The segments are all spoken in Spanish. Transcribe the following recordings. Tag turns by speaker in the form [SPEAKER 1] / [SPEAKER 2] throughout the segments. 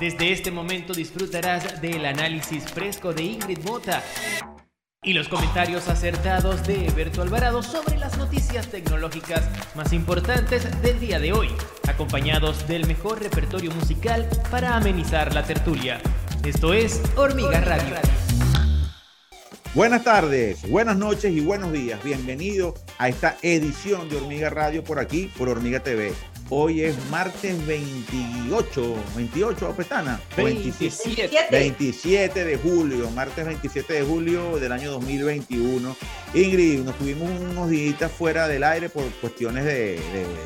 [SPEAKER 1] Desde este momento disfrutarás del análisis fresco de Ingrid Mota y los comentarios acertados de Eberto Alvarado sobre las noticias tecnológicas más importantes del día de hoy, acompañados del mejor repertorio musical para amenizar la tertulia. Esto es Hormiga Radio.
[SPEAKER 2] Buenas tardes, buenas noches y buenos días. Bienvenido a esta edición de Hormiga Radio por aquí, por Hormiga TV. Hoy es martes 28, 28, Pestana.
[SPEAKER 1] 27.
[SPEAKER 2] 27 de julio, martes 27 de julio del año 2021. Ingrid, nos tuvimos unos días fuera del aire por cuestiones de,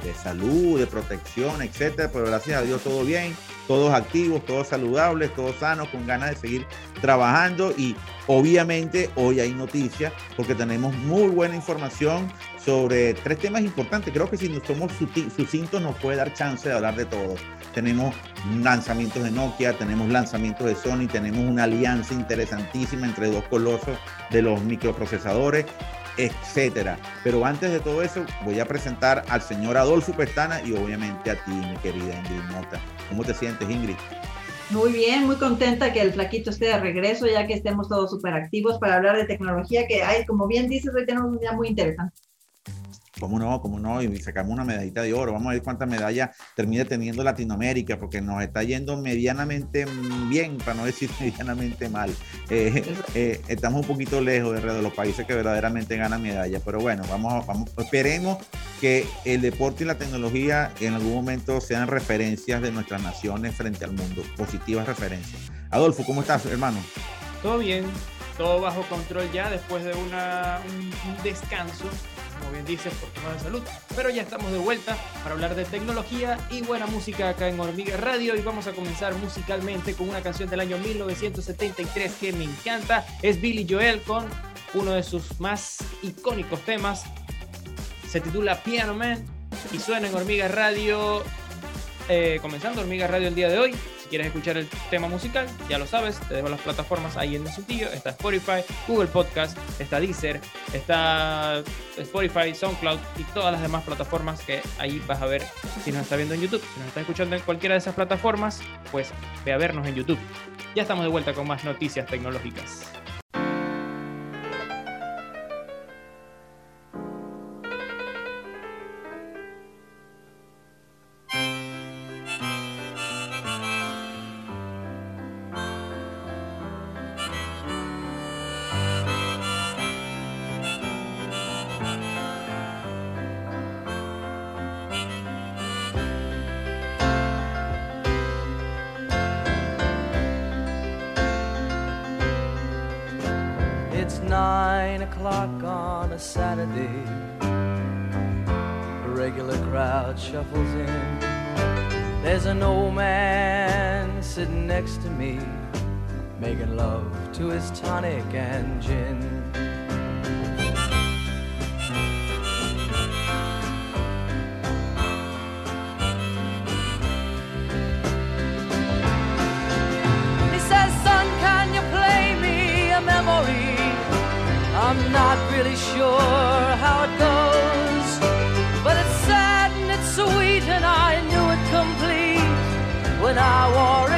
[SPEAKER 2] de salud, de protección, etcétera, pero gracias a Dios todo bien, todos activos, todos saludables, todos sanos, con ganas de seguir trabajando y obviamente hoy hay noticias porque tenemos muy buena información sobre tres temas importantes. Creo que si nos somos sucintos nos puede dar chance de hablar de todo. Tenemos lanzamientos de Nokia, tenemos lanzamientos de Sony, tenemos una alianza interesantísima entre dos colosos de los microprocesadores, etcétera. Pero antes de todo eso, voy a presentar al señor Adolfo Pestana y obviamente a ti, mi querida Ingrid Mota. ¿Cómo te sientes, Ingrid?
[SPEAKER 3] Muy bien, muy contenta que el flaquito esté de regreso, ya que estemos todos súper activos para hablar de tecnología, que hay, como bien dices, hoy tenemos un día muy interesante.
[SPEAKER 2] ¿Cómo no? ¿Cómo no? Y sacamos una medallita de oro. Vamos a ver cuántas medallas termina teniendo Latinoamérica, porque nos está yendo medianamente bien, para no decir medianamente mal. Eh, eh, estamos un poquito lejos de, los países que verdaderamente ganan medallas. Pero bueno, vamos, vamos, esperemos que el deporte y la tecnología en algún momento sean referencias de nuestras naciones frente al mundo, positivas referencias. Adolfo, ¿cómo estás, hermano?
[SPEAKER 1] Todo bien, todo bajo control ya después de un descanso como bien dices, por temas de salud. Pero ya estamos de vuelta para hablar de tecnología y buena música acá en Hormiga Radio. Y vamos a comenzar musicalmente con una canción del año 1973 que me encanta. Es Billy Joel con uno de sus más icónicos temas. Se titula Piano Man y suena en Hormiga Radio. Eh, comenzando Hormiga Radio el día de hoy quieres escuchar el tema musical, ya lo sabes, te dejo las plataformas ahí en el sitio. Está Spotify, Google Podcast, está Deezer, está Spotify, SoundCloud y todas las demás plataformas que ahí vas a ver si nos está viendo en YouTube. Si nos está escuchando en cualquiera de esas plataformas, pues ve a vernos en YouTube. Ya estamos de vuelta con más noticias tecnológicas. Next to me, making love to his tonic and gin. He says, Son, can you play me a memory? I'm not really sure how it goes but it's sad and it's sweet and I knew it complete when I wore a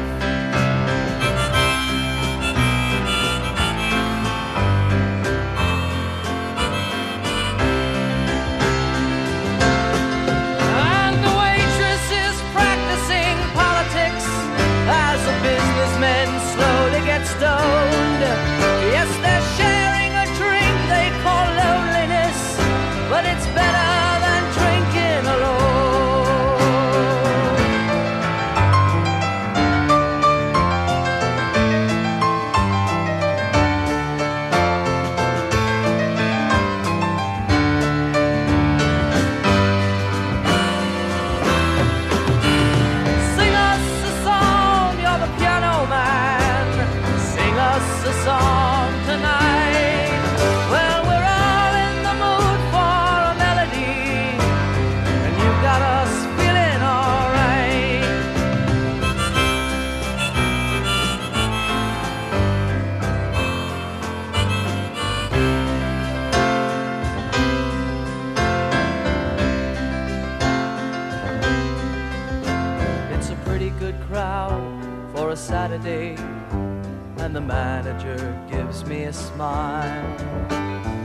[SPEAKER 4] Smile.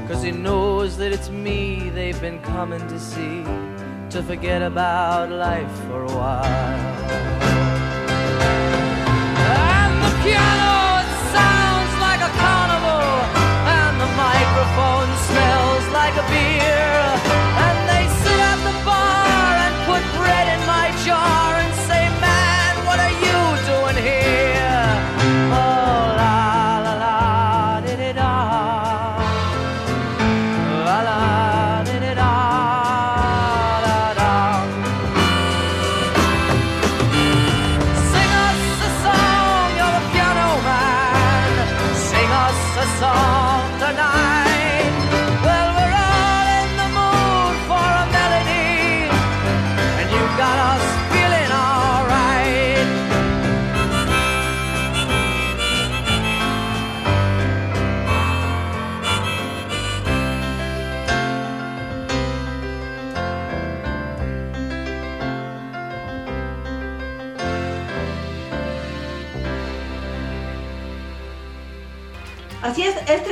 [SPEAKER 4] Cause he knows that it's me they've been coming to see to forget about life for a while. And the piano it sounds like a carnival, and the microphone smells like a beer. And they sit at the bar and put bread in my jar and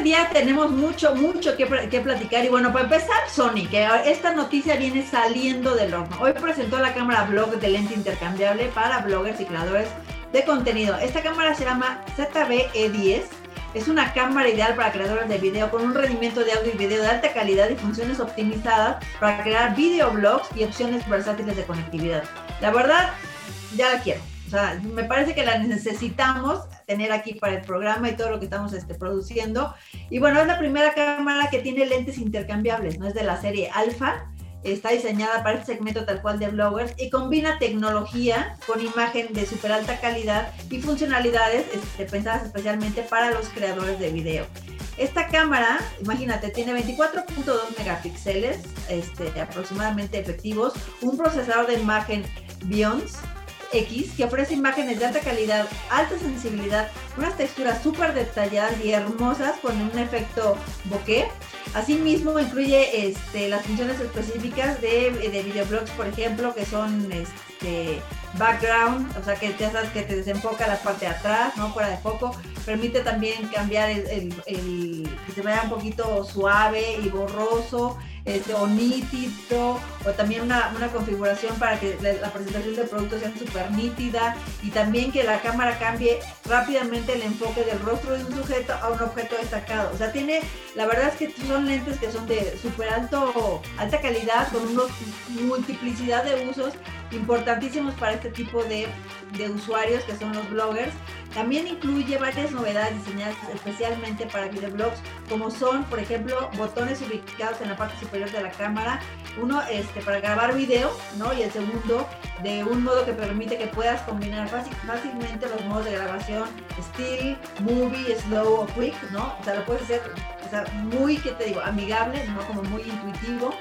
[SPEAKER 3] día tenemos mucho, mucho que, que, platicar. Y bueno, para empezar, Sony, que esta noticia viene saliendo del horno. Hoy presentó la cámara blog de lente intercambiable para bloggers y creadores de contenido. Esta cámara se llama ZB-E10. Es una cámara ideal para creadores de video con un rendimiento de audio y video de alta calidad y funciones optimizadas para crear videoblogs y opciones versátiles de conectividad. La verdad, ya la quiero. Sea, me parece que la necesitamos tener aquí para el programa y todo lo que estamos este, produciendo. Y bueno, es la primera cámara que tiene lentes intercambiables, no es de la serie Alpha. Está diseñada para este segmento tal cual de bloggers y combina tecnología con imagen de súper alta calidad y funcionalidades este, pensadas especialmente para los creadores de video. Esta cámara, imagínate, tiene 24.2 megapíxeles este, aproximadamente efectivos, un procesador de imagen Beyonce X que ofrece imágenes de alta calidad, alta sensibilidad, unas texturas súper detalladas y hermosas con un efecto bokeh. Asimismo, incluye este, las funciones específicas de, de videoblogs, por ejemplo, que son este, background, o sea, que ya que te desenfoca la parte de atrás, ¿no? Fuera de foco. Permite también cambiar el que se vea un poquito suave y borroso este, o nítido, o también una, una configuración para que la, la, presentación del producto sea súper nítida y también que la cámara cambie rápidamente el enfoque del rostro de un sujeto a un objeto destacado. O sea, tiene, la verdad es que son lentes que son de súper alto, alta calidad, con una multiplicidad de usos importantísimos para este tipo de, de usuarios que son los bloggers. También incluye varias novedades diseñadas especialmente para videoblogs, como son, por ejemplo, botones ubicados en la parte superior de la cámara, uno este, para grabar video, ¿no? Y el segundo de un modo que permite que puedas combinar fácil- fácilmente los modos de grabación, still, movie, slow o quick, ¿no? O sea, lo puedes hacer o sea, muy, ¿qué te digo? Amigable, ¿no? Como muy intuitivo.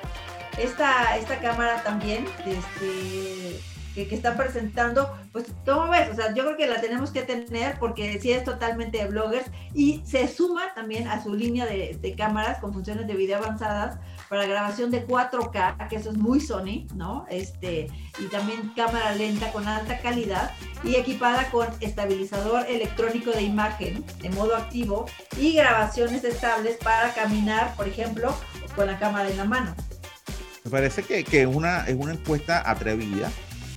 [SPEAKER 3] Esta, esta cámara también, este, que, que presentando, pues, ¿cómo ves? O sea, yo creo que la tenemos que tener porque sí es totalmente de bloggers y se suma también a su línea de, de cámaras con funciones de video avanzadas para grabación de 4K, que eso es muy Sony, ¿no? Este, y también cámara lenta con alta calidad y equipada con estabilizador electrónico de imagen de modo activo y grabaciones estables para caminar, por ejemplo, con la cámara en la mano.
[SPEAKER 2] Me parece que, que una, es una encuesta atrevida.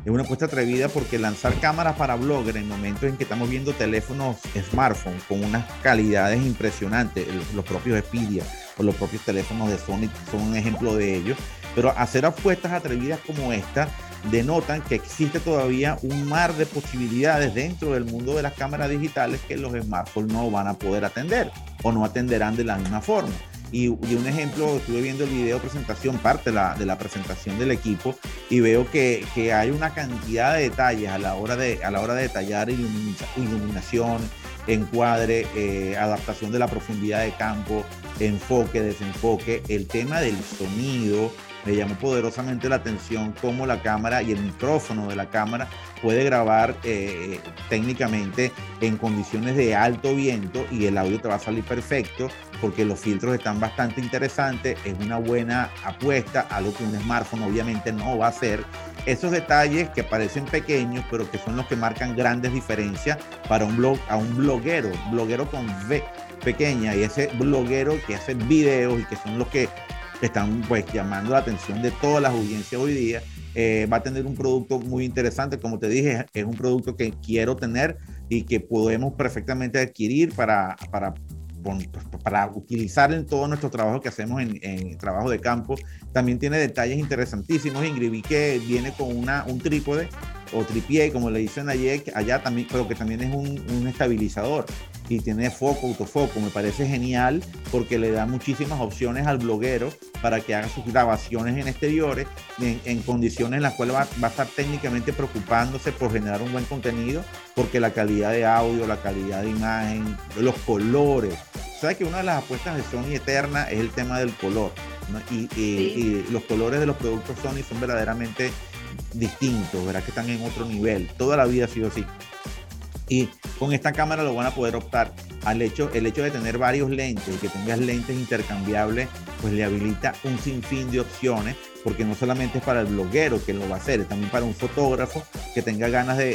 [SPEAKER 2] Es una encuesta atrevida porque lanzar cámaras para blogger en momentos en que estamos viendo teléfonos smartphone con unas calidades impresionantes, los, propios Xperia o los propios teléfonos de Sony son un ejemplo de ello, pero hacer apuestas atrevidas como esta denotan que existe todavía un mar de posibilidades dentro del mundo de las cámaras digitales que los smartphones no van a poder atender o no atenderán de la misma forma. Y, un ejemplo, estuve viendo el video presentación, parte de la, presentación del equipo, y veo que, que, hay una cantidad de detalles a la hora de, a la hora de detallar iluminación, encuadre, eh, adaptación de la profundidad de campo, enfoque, desenfoque, el tema del sonido. Me llamó poderosamente la atención cómo la cámara y el micrófono de la cámara puede grabar eh, técnicamente en condiciones de alto viento y el audio te va a salir perfecto porque los filtros están bastante interesantes, es una buena apuesta, algo que un smartphone obviamente no va a hacer. Esos detalles que parecen pequeños, pero que son los que marcan grandes diferencias para un blog, a un bloguero, bloguero con V pequeña y ese bloguero que hace videos y que son los que están pues llamando la atención de todas las audiencias hoy día. Eh, va a tener un producto muy interesante, como te dije, es un producto que quiero tener y que podemos perfectamente adquirir para, para para utilizar en todo nuestro trabajo que hacemos en, en, trabajo de campo. También tiene detalles interesantísimos. Ingrid, vi que viene con una, un trípode o tripié, como le dicen ayer, allá también, pero que también es un, un estabilizador y tiene foco, autofoco. Me parece genial porque le da muchísimas opciones al bloguero para que haga sus grabaciones en exteriores en, en condiciones en las cuales va, va, a estar técnicamente preocupándose por generar un buen contenido porque la calidad de audio, la calidad de imagen, los colores. ¿Sabes que una de las apuestas de Sony Eterna es el tema del color? ¿no? Y, y, sí. y los colores de los productos Sony son verdaderamente distintos, ¿verdad? Que están en otro nivel. Toda la vida ha sido así. Y con esta cámara lo van a poder optar al hecho, el hecho de tener varios lentes y que tengas lentes intercambiables, pues le habilita un sinfín de opciones, porque no solamente es para el bloguero que lo va a hacer, es también para un fotógrafo que tenga ganas de,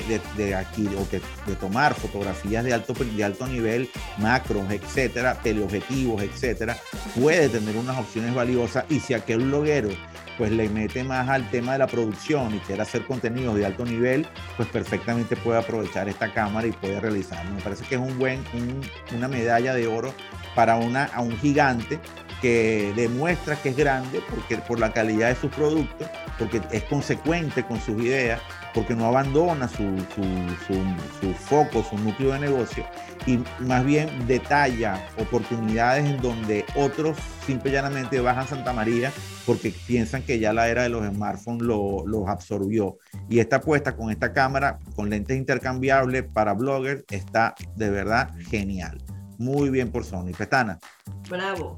[SPEAKER 2] aquí o de, de, tomar fotografías de alto, de alto nivel, macros, etcétera, teleobjetivos, etcétera, puede tener unas opciones valiosas. Y si aquel bloguero pues le mete más al tema de la producción y quiere hacer contenidos de alto nivel, pues perfectamente puede aprovechar esta cámara y puede realizarlo. Me parece que es un buen, un, una medalla de oro para una, a un gigante que demuestra que es grande porque, por la calidad de sus productos, porque es consecuente con sus ideas, porque no abandona su, su, su, su foco, su núcleo de negocio y más bien detalla oportunidades en donde otros simple y llanamente bajan Santa María porque piensan que ya la era de los smartphones lo, los absorbió. Y esta apuesta con esta cámara, con lentes intercambiables para bloggers, está de verdad genial. Muy bien por Sony. Petana.
[SPEAKER 3] Bravo.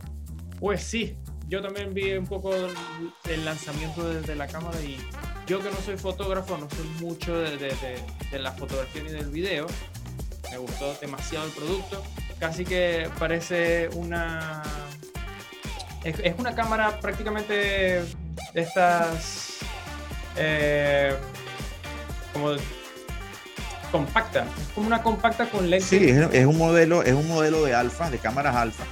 [SPEAKER 1] Pues sí, yo también vi un poco el lanzamiento desde la cámara y yo que no soy fotógrafo, no sé mucho de, de, la fotografía ni del video, me gustó demasiado el producto. Casi que parece una. Es, una cámara prácticamente de estas. Eh, como compacta. Es como una compacta con lentes.
[SPEAKER 2] Sí, es, es, un modelo, es un modelo de alfa, de cámaras alfa.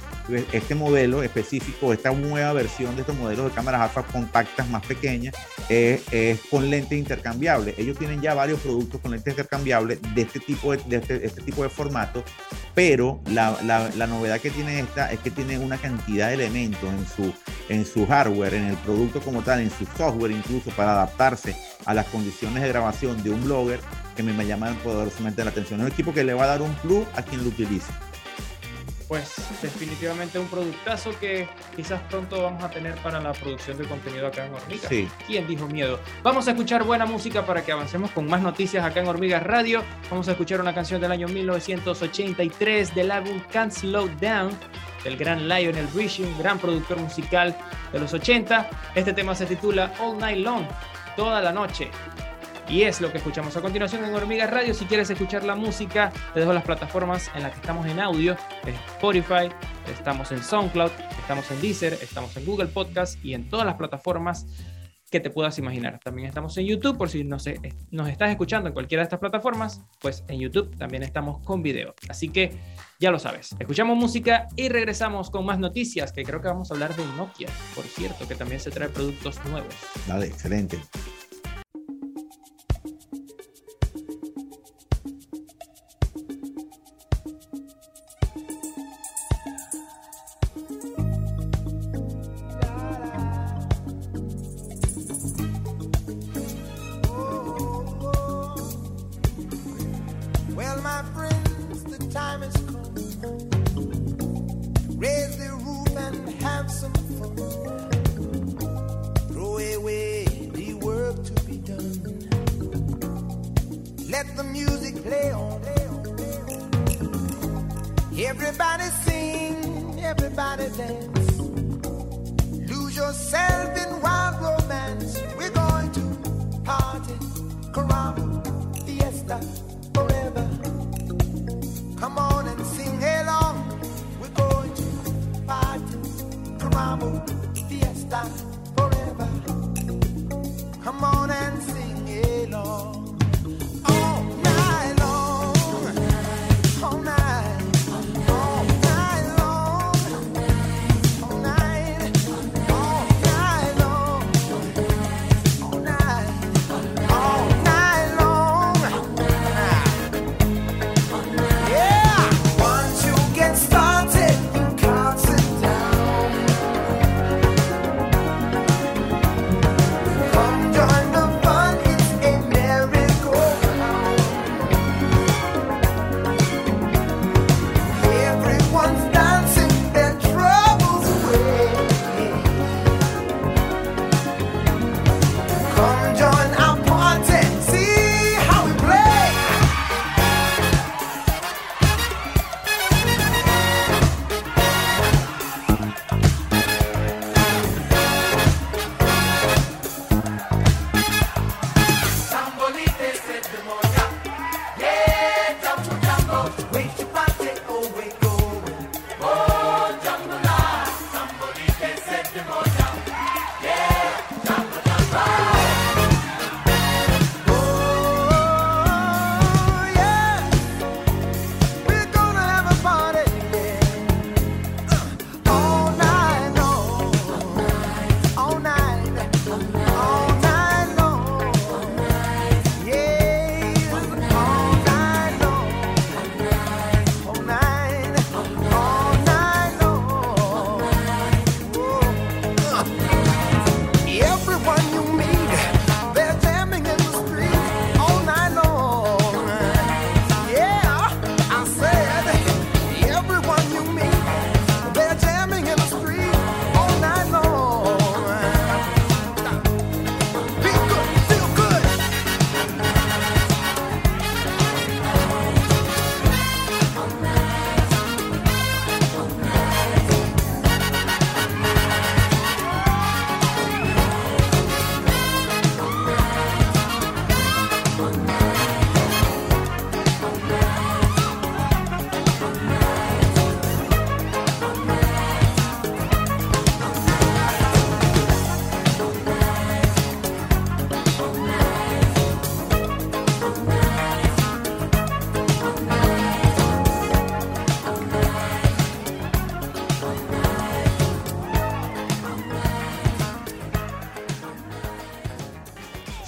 [SPEAKER 2] Este modelo específico, esta nueva versión de estos modelos de cámaras alfa compactas más pequeñas, es, es con lentes intercambiables. Ellos tienen ya varios productos con lentes intercambiables de este tipo de, este, este tipo de formato
[SPEAKER 5] pero la, la- novedad que tiene esta es que tiene una cantidad de elementos en su, en su hardware, en el producto como tal, en su software incluso para adaptarse a las condiciones de grabación de un blogger que me, me llaman poderosamente la atención. Es un equipo que le va a dar un plus a quien lo utilice.
[SPEAKER 1] Pues definitivamente un productazo que quizás pronto vamos a tener para la producción de contenido acá en Hormiga.
[SPEAKER 5] Sí.
[SPEAKER 1] ¿Quién dijo miedo? Vamos a escuchar buena música para que avancemos con más noticias acá en Hormigas Radio. Vamos a escuchar una canción del año 1983 del álbum Can't Slow Down del gran Lionel Richie, un gran productor musical de los 80. Este tema se titula All Night Long, toda la noche. Y es lo que escuchamos a continuación en Hormigas Radio. Si quieres escuchar la música, te dejo las plataformas en las que estamos en audio. Es Spotify, estamos en SoundCloud, estamos en Deezer, estamos en Google Podcast y en todas las plataformas que te puedas imaginar. También estamos en YouTube, por si no sé, eh, nos estás escuchando en cualquiera de estas plataformas, pues en YouTube también estamos con video. Así que ya lo sabes. Escuchamos música y regresamos con más noticias, que creo que vamos a hablar de Nokia, por cierto, que también se trae productos nuevos.
[SPEAKER 5] Dale, excelente.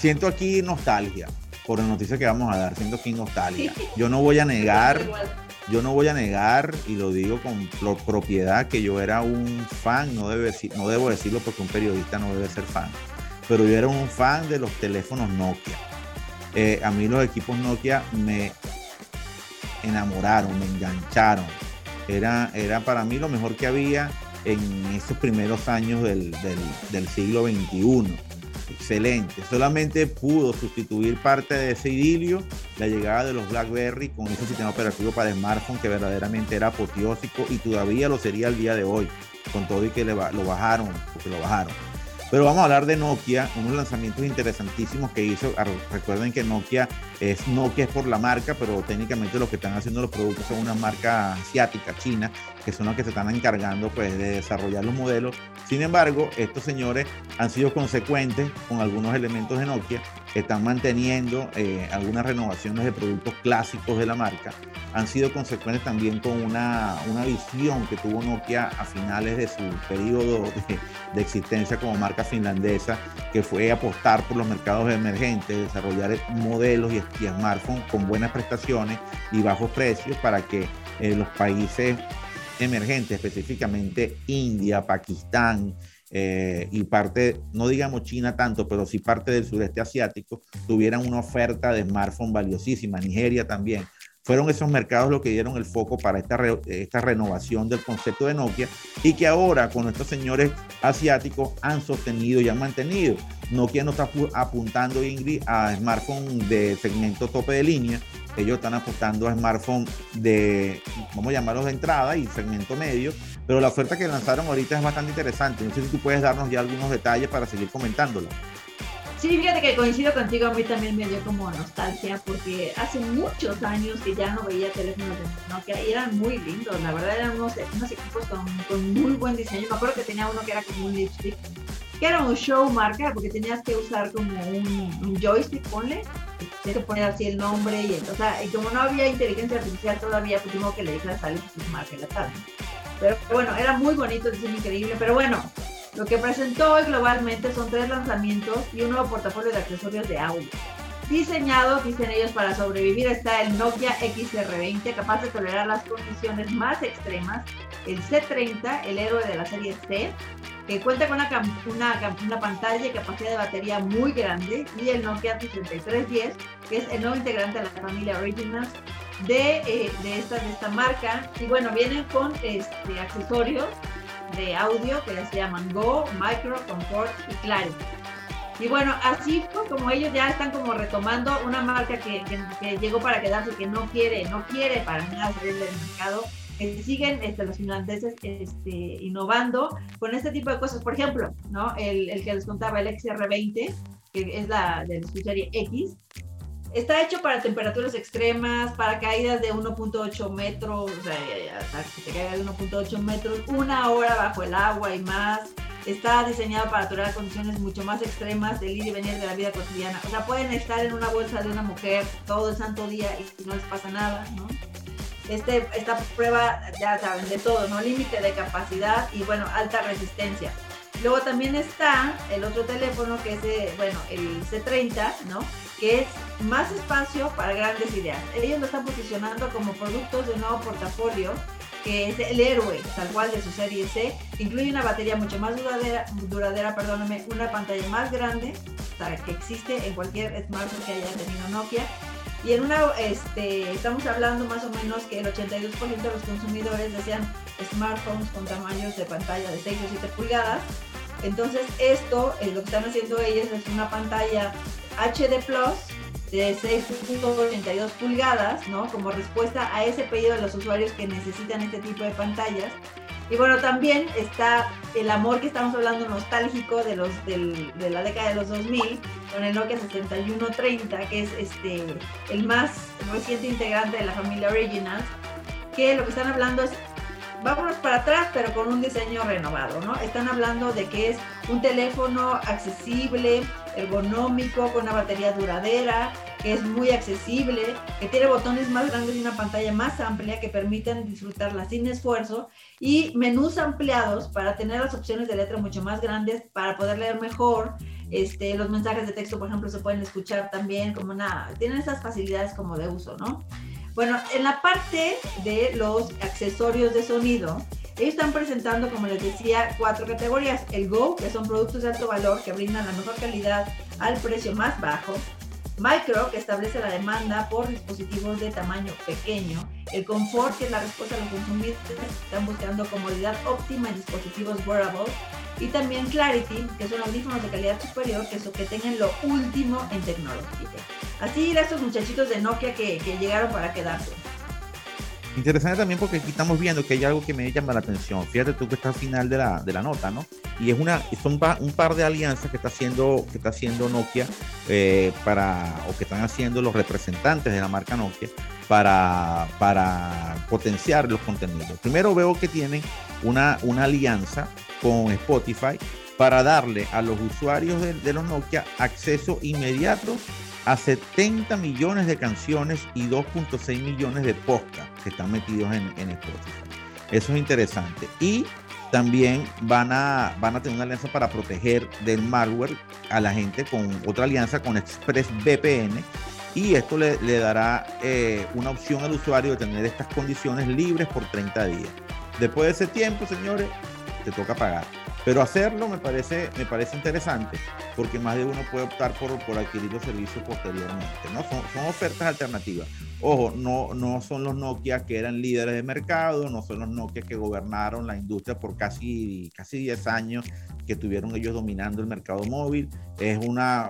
[SPEAKER 5] Siento aquí nostalgia por la noticia que vamos a dar. Siento aquí nostalgia. Yo no voy a negar,
[SPEAKER 2] yo no voy a negar, y lo digo con pro- propiedad, que yo era un fan, no, debe, no debo decirlo porque un periodista no debe ser fan, pero yo era un fan de los teléfonos Nokia. Eh, a mí los equipos Nokia me enamoraron, me engancharon. Era, era para mí lo mejor que había en esos primeros años del, del- del siglo XXI. Excelente. Solamente pudo sustituir parte de ese idilio la llegada de los BlackBerry con ese sistema operativo para smartphone que verdaderamente era apoteósico y todavía lo sería el día de hoy, con todo y que lo bajaron, porque lo bajaron. Pero vamos a hablar de Nokia, unos lanzamientos interesantísimos que hizo. Recuerden que Nokia es Nokia es por la marca, pero técnicamente lo que están haciendo los productos son una marca asiática, china, que son los que se están encargando pues, de desarrollar los modelos. Sin embargo, estos señores han sido consecuentes con algunos elementos de Nokia, están manteniendo eh, algunas renovaciones de productos clásicos de la marca, han sido consecuentes también con una, una visión que tuvo Nokia a finales de su periodo de, existencia como marca finlandesa, que fue apostar por los mercados emergentes, desarrollar modelos y, y smartphones con buenas prestaciones y bajos precios para que eh, los países emergentes, específicamente India, Pakistán eh, y parte, no digamos China tanto, pero sí parte del sureste asiático, tuvieran una oferta de smartphone valiosísima, Nigeria también. Fueron esos mercados los que dieron el foco para esta, re- esta renovación del concepto de Nokia y que ahora con estos señores asiáticos han sostenido y han mantenido. Nokia no está pu- apuntando, Ingrid, a smartphone de segmento tope de línea, ellos están apostando a smartphones de, vamos llamarlos de entrada y segmento medio, pero la oferta que lanzaron ahorita es bastante interesante. No sé si tú puedes darnos ya algunos detalles para seguir comentándola.
[SPEAKER 3] Sí, fíjate que coincido contigo, a mí también me dio como nostalgia porque hace muchos años que ya no veía teléfonos de Nokia y eran muy lindos, la verdad eran unos, unos equipos con, con muy buen diseño. Me acuerdo que tenía uno que era como un lipstick, que era un show marca porque tenías que usar como un, un joystick, ponle, tenías que poner así el nombre y, o sea, y como no había inteligencia artificial todavía, pues tengo que le a salir su marca la tal. Pero bueno, era muy bonito, diseño increíble, pero bueno, lo que presentó hoy globalmente son tres lanzamientos y un nuevo portafolio de accesorios de audio. Diseñados, dicen ellos, para sobrevivir está el Nokia XR20, capaz de tolerar las condiciones más extremas, el C30, el héroe de la serie C, que cuenta con una, una, una pantalla y capacidad de batería muy grande, y el Nokia 3310, que es el nuevo integrante de la familia Originals de, eh, de, esta, de esta marca. Y bueno, vienen con este, accesorios de audio que se llaman Go, Micro, Comfort y Clarity. Y bueno, así fue como ellos ya están como retomando una marca que, que- que llegó para quedarse, que no quiere, no quiere para nada salir del mercado, que siguen este, los finlandeses este, innovando con este tipo de cosas. Por ejemplo, ¿no? el, el que les contaba, el XR20, que es la de la serie X, está hecho para temperaturas extremas, para caídas de 1.8 metros, o sea, hasta que te caiga de 1.8 metros, una hora bajo el agua y más. Está diseñado para tolerar condiciones mucho más extremas del ir y venir de la vida cotidiana. O sea, pueden estar en una bolsa de una mujer todo el santo día y no les pasa nada, ¿no? Este, esta prueba, ya saben, de todo, ¿no? Límite de capacidad y, bueno, alta resistencia. Luego también está el otro teléfono que es, bueno, el C30, ¿no? Que es más espacio para grandes ideas. Ellos lo están posicionando como productos de nuevo portafolio, que es el héroe, tal cual de su serie C. Incluye una batería mucho más duradera, duradera perdóname, una pantalla más grande, que existe en cualquier smartphone que haya tenido Nokia. Y en una, este, estamos hablando más o menos que el 82% de los consumidores desean smartphones con tamaños de pantalla de 6 o 7 pulgadas. Entonces esto, eh, lo que están haciendo ellos es una pantalla HD Plus de 6.82 pulgadas, ¿no? Como respuesta a ese pedido de los usuarios que necesitan este tipo de pantallas. Y bueno, también está el amor que estamos hablando nostálgico de, los, del- de la década de los 2000 con el Nokia 6130, que es este, el más reciente integrante de la familia Originals, que lo que están hablando es, vámonos para atrás, pero con un diseño renovado, ¿no? Están hablando de que es un teléfono accesible, ergonómico, con una batería duradera, que es muy accesible, que tiene botones más grandes y una pantalla más amplia que permiten disfrutarla sin esfuerzo y menús ampliados para tener las opciones de letra mucho más grandes para poder leer mejor. Este, los mensajes de texto, por ejemplo, se pueden escuchar también como una, tienen esas facilidades como de uso, ¿no? Bueno, en la parte de los accesorios de sonido, ellos están presentando, como les decía, cuatro categorías. El Go, que son productos de alto valor que brindan la mejor calidad al precio más bajo. Micro, que establece la demanda por dispositivos de tamaño pequeño. El Confort, que es la respuesta a los consumidores que están buscando comodidad óptima en dispositivos wearables. Y también Clarity, que son audífonos de calidad superior, que, son, que tengan lo último en tecnología. Así eran estos muchachitos de Nokia que, que llegaron para quedarse.
[SPEAKER 2] Interesante también porque aquí estamos viendo que hay algo que me llama la atención. Fíjate tú que está al final de la, de la nota, ¿no? Y es una, son un par de alianzas que está haciendo, que está haciendo Nokia eh, para, o que están haciendo los representantes de la marca Nokia para, para potenciar los contenidos. Primero veo que tienen una, una alianza con Spotify para darle a los usuarios de los Nokia acceso inmediato a 70 millones de canciones y 2.6 millones de podcasts que están metidos en, en Spotify. Eso es interesante. Y también van a, van a tener una alianza para proteger del malware a la gente con otra alianza con ExpressVPN. Y esto le, dará eh, una opción al usuario de tener estas condiciones libres por 30 días. Después de ese tiempo, señores, te toca pagar. Pero hacerlo me parece, me parece interesante porque más de uno puede optar por, por adquirir los servicios posteriormente. ¿no? Son, ofertas alternativas. Ojo, no, no son los Nokia que eran líderes de mercado, no son los Nokia que gobernaron la industria por casi, casi 10 años que tuvieron ellos dominando el mercado móvil. Es una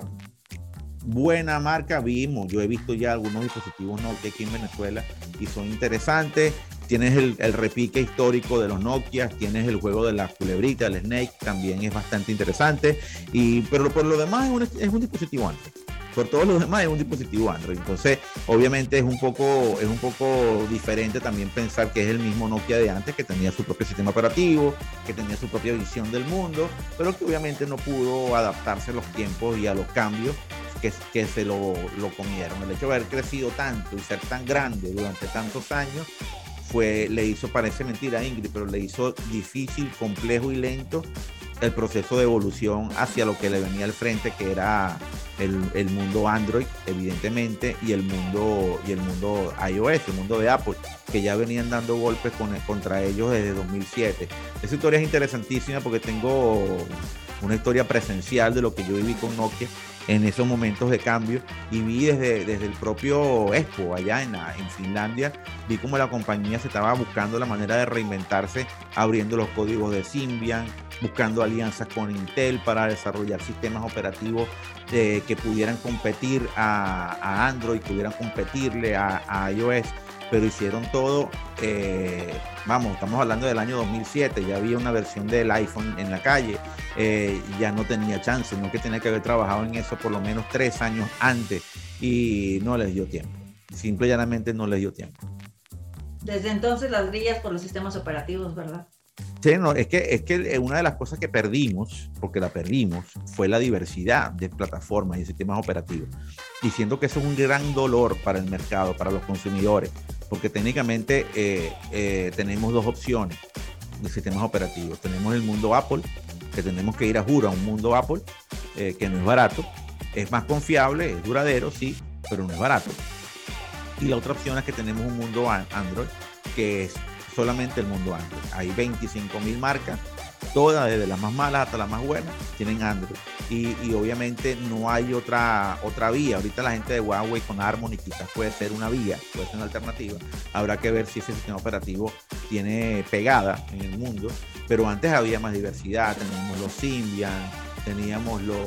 [SPEAKER 2] buena marca, vimos, yo he visto ya algunos dispositivos Nokia aquí en Venezuela y son interesantes. Tienes el, repique histórico de los Nokia, tienes el juego de la culebrita, el Snake, también es bastante interesante. Y, pero por lo demás es un, es un dispositivo Android. Por todos los demás es un dispositivo Android. Entonces, obviamente es un poco, es un poco diferente también pensar que es el mismo Nokia de antes, que tenía su propio sistema operativo, que tenía su propia visión del mundo, pero que obviamente no pudo adaptarse a los tiempos y a los cambios que, que se lo, lo comieron. El hecho de haber crecido tanto y ser tan grande durante tantos años fue, le hizo, parece mentira Ingrid, pero le hizo difícil, complejo y lento el proceso de evolución hacia lo que le venía al frente, que era el, el mundo Android, evidentemente, y el mundo, y el mundo iOS, el mundo de Apple, que ya venían dando golpes con, contra ellos desde 2007. Esa historia es interesantísima porque tengo una historia presencial de lo que yo viví con Nokia en esos momentos de cambio. Y vi desde, desde el propio Expo allá en, en Finlandia, vi cómo la compañía se estaba buscando la manera de reinventarse, abriendo los códigos de Symbian, buscando alianzas con Intel para desarrollar sistemas operativos que pudieran competir a, a Android, pudieran competirle a, a iOS, pero hicieron todo, eh, vamos, estamos hablando del año 2007, ya había una versión del iPhone en la calle, eh, ya no tenía chance, no que tenía que haber trabajado en eso por lo menos tres años antes y no les dio tiempo. Simple y llanamente no les dio tiempo.
[SPEAKER 3] Desde entonces las grillas por los sistemas operativos, ¿verdad?
[SPEAKER 2] Sí, no, es que, es que una de las cosas que perdimos, porque la perdimos, fue la diversidad de plataformas y sistemas operativos. Y siento que eso es un gran dolor para el mercado, para los consumidores, porque técnicamente eh, eh, tenemos dos opciones de sistemas operativos. Tenemos el mundo Apple, que tenemos que ir a juro a un mundo Apple, eh, que no es barato, es más confiable, es duradero, sí, pero no es barato. Y la otra opción es que tenemos un mundo an- Android, que es solamente el mundo Android. Hay 25 mil marcas, todas, desde las más malas hasta las más buenas, tienen Android. Y, y obviamente no hay otra, otra vía. Ahorita la gente de Huawei con Harmony quizás puede ser una vía, puede ser una alternativa. Habrá que ver si ese sistema operativo tiene pegada en el mundo. Pero antes había más diversidad, teníamos los Symbian, teníamos los...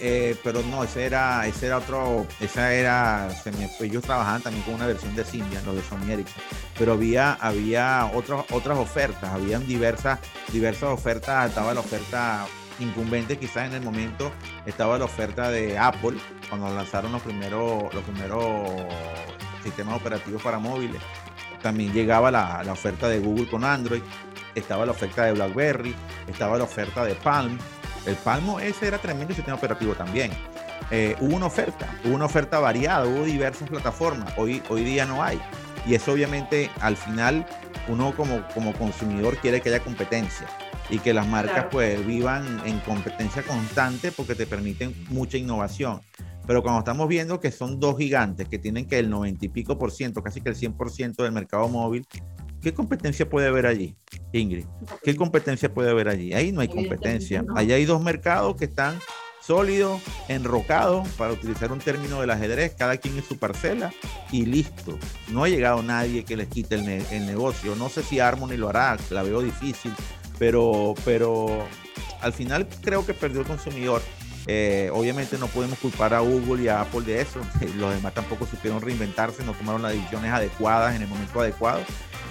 [SPEAKER 2] Eh, pero no, ese era, ese era otro, esa era, se me ellos trabajaban también con una versión de Symbian, los de Sony Ericsson, pero había, había otras, otras ofertas, habían diversas, diversas ofertas, estaba la oferta incumbente quizás en el momento, estaba la oferta de Apple, cuando lanzaron los primeros, los primeros sistemas operativos para móviles, también llegaba la, la oferta de Google con Android, estaba la oferta de BlackBerry, estaba la oferta de Palm, el Palmo ese era tremendo sistema operativo también. Eh, hubo una oferta, hubo una oferta variada, hubo diversas plataformas. Hoy, hoy día no hay. Y eso obviamente al final uno como, como consumidor quiere que haya competencia y que las marcas
[SPEAKER 3] Claro.
[SPEAKER 2] pues vivan en competencia constante porque te permiten mucha innovación. Pero cuando estamos viendo que son dos gigantes que tienen que el 90 y pico por ciento, casi que el 100% del mercado móvil, ¿qué competencia puede haber allí, Ingrid? ¿Qué competencia puede haber allí? Ahí no hay competencia. Allá hay dos mercados que están sólidos, enrocados, para utilizar un término del ajedrez, cada quien en su parcela y listo. No ha llegado nadie que les quite el, ne- el negocio. No sé si Harmony lo hará, la veo difícil, pero, pero al final creo que perdió el consumidor. Eh, obviamente no podemos culpar a Google y a Apple de eso. Los demás tampoco supieron reinventarse, no tomaron las decisiones adecuadas en el momento adecuado.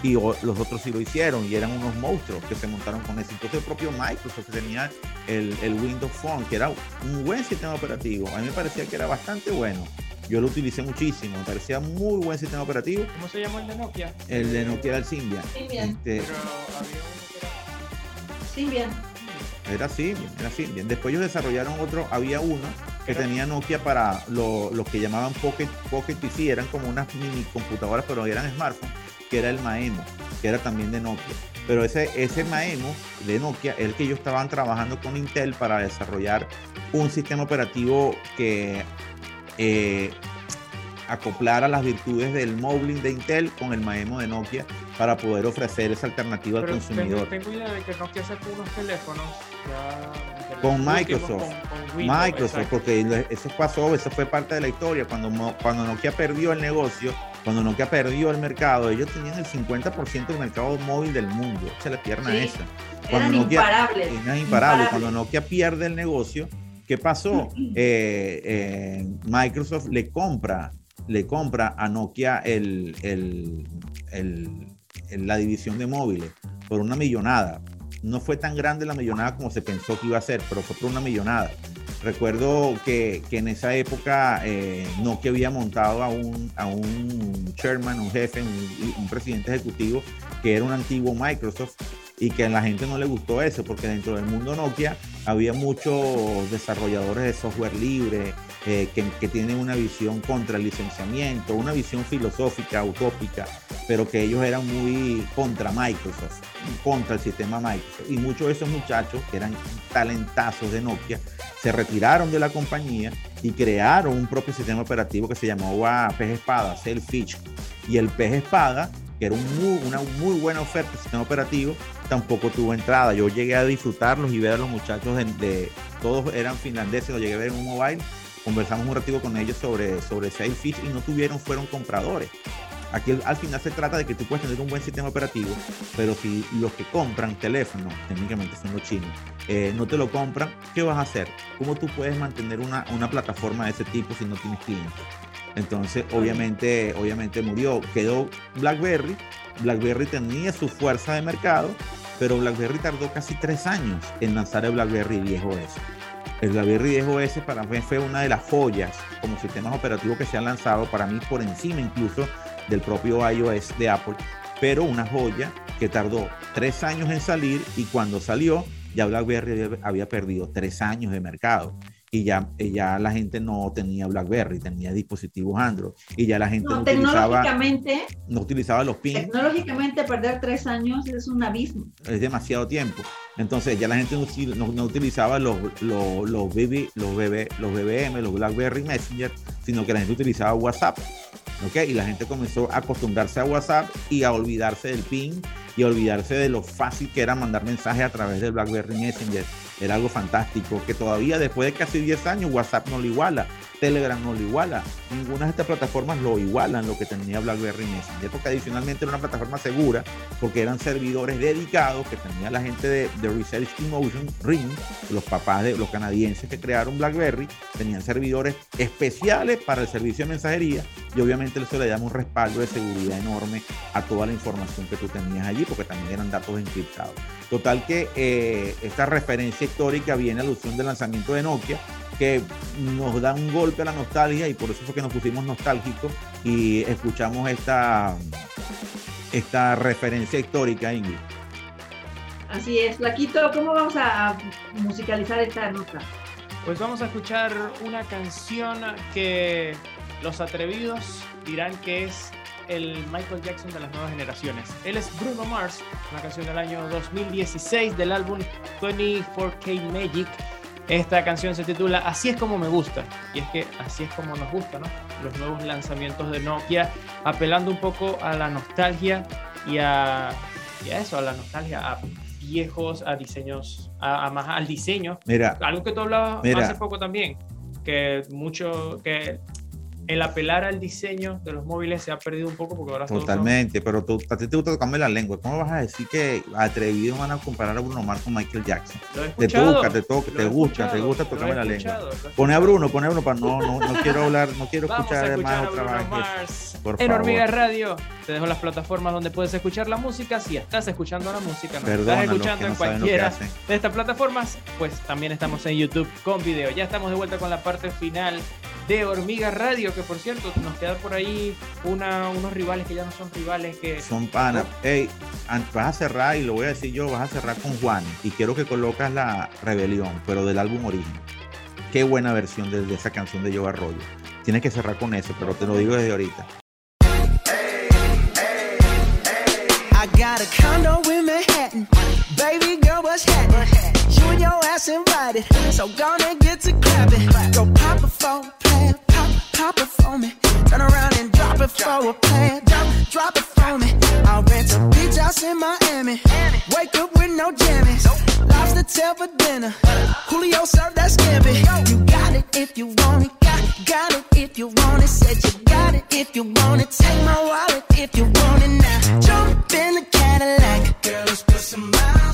[SPEAKER 2] Y o- los otros sí lo hicieron y eran unos monstruos que se montaron con eso. Entonces el propio Microsoft que tenía el, el Windows Phone, que era un buen sistema operativo. A mí me parecía que era bastante bueno. Yo lo utilicé muchísimo, me parecía muy buen sistema operativo.
[SPEAKER 1] ¿Cómo se llamó el de Nokia?
[SPEAKER 2] El de Nokia era el Symbian.
[SPEAKER 3] Symbian.
[SPEAKER 2] Este,
[SPEAKER 1] Pero había uno que era-
[SPEAKER 3] Sí, bien.
[SPEAKER 2] Era Symbian, era Symbian. Después ellos desarrollaron otro, había uno que
[SPEAKER 1] Era-
[SPEAKER 2] tenía Nokia para lo- los que llamaban Pocket, Pocket PC, eran como unas mini computadoras, pero eran smartphones, que era el Maemo, que era también de Nokia. Pero ese, ese Maemo de Nokia, es el que ellos estaban trabajando con Intel para desarrollar un sistema operativo que eh, acoplara las virtudes del Moblin de Intel con el Maemo de Nokia para poder ofrecer esa alternativa al consumidor.
[SPEAKER 1] Tengo, tengo idea de que Nokia sacó unos teléfonos ya
[SPEAKER 2] Con
[SPEAKER 1] últimos
[SPEAKER 2] Microsoft.
[SPEAKER 1] con- con Windows,
[SPEAKER 2] Microsoft,
[SPEAKER 1] exacto.
[SPEAKER 2] porque eso pasó, eso fue parte de la historia. Cuando, cuando Nokia perdió el negocio, cuando Nokia perdió el mercado, ellos tenían el 50% del mercado móvil del mundo. Echa la pierna
[SPEAKER 3] Sí.
[SPEAKER 2] esa.
[SPEAKER 3] Eran
[SPEAKER 2] Nokia-
[SPEAKER 3] imparables.
[SPEAKER 2] Era imparable. Cuando Nokia pierde el negocio, ¿qué pasó? Eh, eh, Microsoft le compra, le compra a Nokia el, el- el- el- la división de móviles por una millonada. No fue tan grande la millonada como se pensó que iba a ser, pero fue por una millonada. Recuerdo que, que en esa época eh, Nokia había montado a un, a un chairman, un jefe, un, un presidente ejecutivo que era un antiguo Microsoft y que a la gente no le gustó eso, porque dentro del mundo Nokia había muchos desarrolladores de software libre que, tienen una visión contra el licenciamiento, una visión filosófica, utópica, pero que ellos eran muy contra Microsoft, contra el sistema Microsoft. Y muchos de esos muchachos, que eran talentazos de Nokia, se retiraron de la compañía y crearon un propio sistema operativo que se llamaba Pez Espada, Selfish. Y el Pez Espada, que era una muy buena oferta de sistema operativo, tampoco tuvo entrada. Yo llegué a disfrutarlos y ver a los muchachos de- todos eran finlandeses, los llegué a ver en un mobile, conversamos un ratito con ellos sobre, sobre Sailfish y no tuvieron, fueron compradores. Aquí al- al final se trata de que tú puedes tener un buen sistema operativo, pero si los que compran teléfonos, técnicamente son los chinos, eh, no te lo compran, ¿qué vas a hacer? ¿Cómo tú puedes mantener una, una plataforma de ese tipo si no tienes clientes? Entonces, obviamente, obviamente murió. Quedó BlackBerry. BlackBerry tenía su fuerza de mercado, pero BlackBerry tardó casi tres años en lanzar el BlackBerry 10OS. El BlackBerry 10OS para mí fue una de las joyas como sistemas operativos que se han lanzado, para mí por encima incluso del propio iOS de Apple, pero una joya que tardó tres años en salir y cuando salió ya BlackBerry había perdido tres años de mercado y ya, y ya la gente no tenía BlackBerry, tenía dispositivos Android y ya la gente no,
[SPEAKER 3] No,
[SPEAKER 2] utilizaba, no utilizaba los pins
[SPEAKER 3] tecnológicamente perder tres años es un abismo.
[SPEAKER 2] es demasiado tiempo. Entonces ya la gente no, utilizaba los, los, los, BB, los, BB, los BBM, los BlackBerry Messenger, sino que la gente utilizaba WhatsApp. ¿ok? Y la gente comenzó a acostumbrarse a WhatsApp y a olvidarse del PIN y a olvidarse de lo fácil que era mandar mensajes a través del BlackBerry Messenger. Era algo fantástico, que todavía después de casi 10 años WhatsApp no lo iguala, Telegram no lo iguala, ninguna de estas plataformas lo igualan lo que tenía BlackBerry Messenger, porque adicionalmente era una plataforma segura, porque eran servidores dedicados que tenía la gente de, Research Emotion, RIM, los papás de los canadienses que crearon BlackBerry, tenían servidores especiales para el servicio de mensajería y obviamente eso le daba un respaldo de seguridad enorme a toda la información que tú tenías allí, porque también eran datos encriptados. Total que eh, esta referencia histórica viene a alusión del lanzamiento de Nokia, que nos da un golpe a la nostalgia y por eso fue que nos pusimos nostálgicos y escuchamos esta, esta referencia histórica, Ingrid.
[SPEAKER 3] Así es, Flaquito, ¿cómo vamos a musicalizar esta nota?
[SPEAKER 1] Pues vamos a escuchar una canción que los atrevidos dirán que es el Michael Jackson de las nuevas generaciones. Él es Bruno Mars, una canción del año 2016 del álbum 24K Magic. Esta canción se titula Así es como me gusta. Y es que así es como nos gusta, ¿no? Los nuevos lanzamientos de Nokia, apelando un poco a la nostalgia y a, y a eso, a la nostalgia, a viejos, a diseños, a, a más al diseño.
[SPEAKER 2] Mira,
[SPEAKER 1] Algo que tú hablabas
[SPEAKER 2] Mira.
[SPEAKER 1] hace poco también, que mucho, que el apelar al diseño de los móviles se ha perdido un poco porque ahora todos son-
[SPEAKER 2] totalmente, pero tú, a ti te gusta tocarme la lengua. ¿Cómo vas a decir que atrevido van a comparar a Bruno Mars con Michael Jackson? Te toca, te toca, te gusta, te gusta tocarme la lengua. Pone a. Bruno, pone a Bruno, para no, no, no quiero hablar, no quiero
[SPEAKER 1] Vamos
[SPEAKER 2] escuchar
[SPEAKER 1] escuchar
[SPEAKER 2] más
[SPEAKER 1] a
[SPEAKER 2] otra
[SPEAKER 1] Bruno
[SPEAKER 2] vez.
[SPEAKER 1] Mars
[SPEAKER 2] Por
[SPEAKER 1] en
[SPEAKER 2] favor.
[SPEAKER 1] Hormiga Radio. Te dejo las plataformas donde puedes escuchar la música. Si estás escuchando la música, no estás escuchando
[SPEAKER 2] que
[SPEAKER 1] en
[SPEAKER 2] no
[SPEAKER 1] cualquiera de estas plataformas, pues también estamos en YouTube con video. Ya estamos de vuelta con la parte final de Hormiga Radio, que por cierto, nos queda por ahí una, unos rivales que ya no son rivales, que
[SPEAKER 2] Son panas. Ey, an- vas a cerrar, y lo voy a decir yo, vas a cerrar con Juan. Y quiero que colocas la rebelión, pero del álbum origen. Qué buena versión de, de esa canción de Joe Arroyo. Tienes que cerrar con eso, pero te lo digo desde ahorita.
[SPEAKER 6] I got a condo. Baby girl, what's happening? You and your ass invited. So gonna get to clapping. Go pop it for a plan. Pop, pop it for me. Turn around and drop it for a plan. Drop, drop it for me. I'll rent a beach house in Miami. Wake up with no jammies. Lobster tail for dinner. Julio served that scampi. You got it if you want it. Got, got it if you want it. Said you got it if you want it. Take my wallet if you want it now. Jump in the Cadillac. Girl, let's put some miles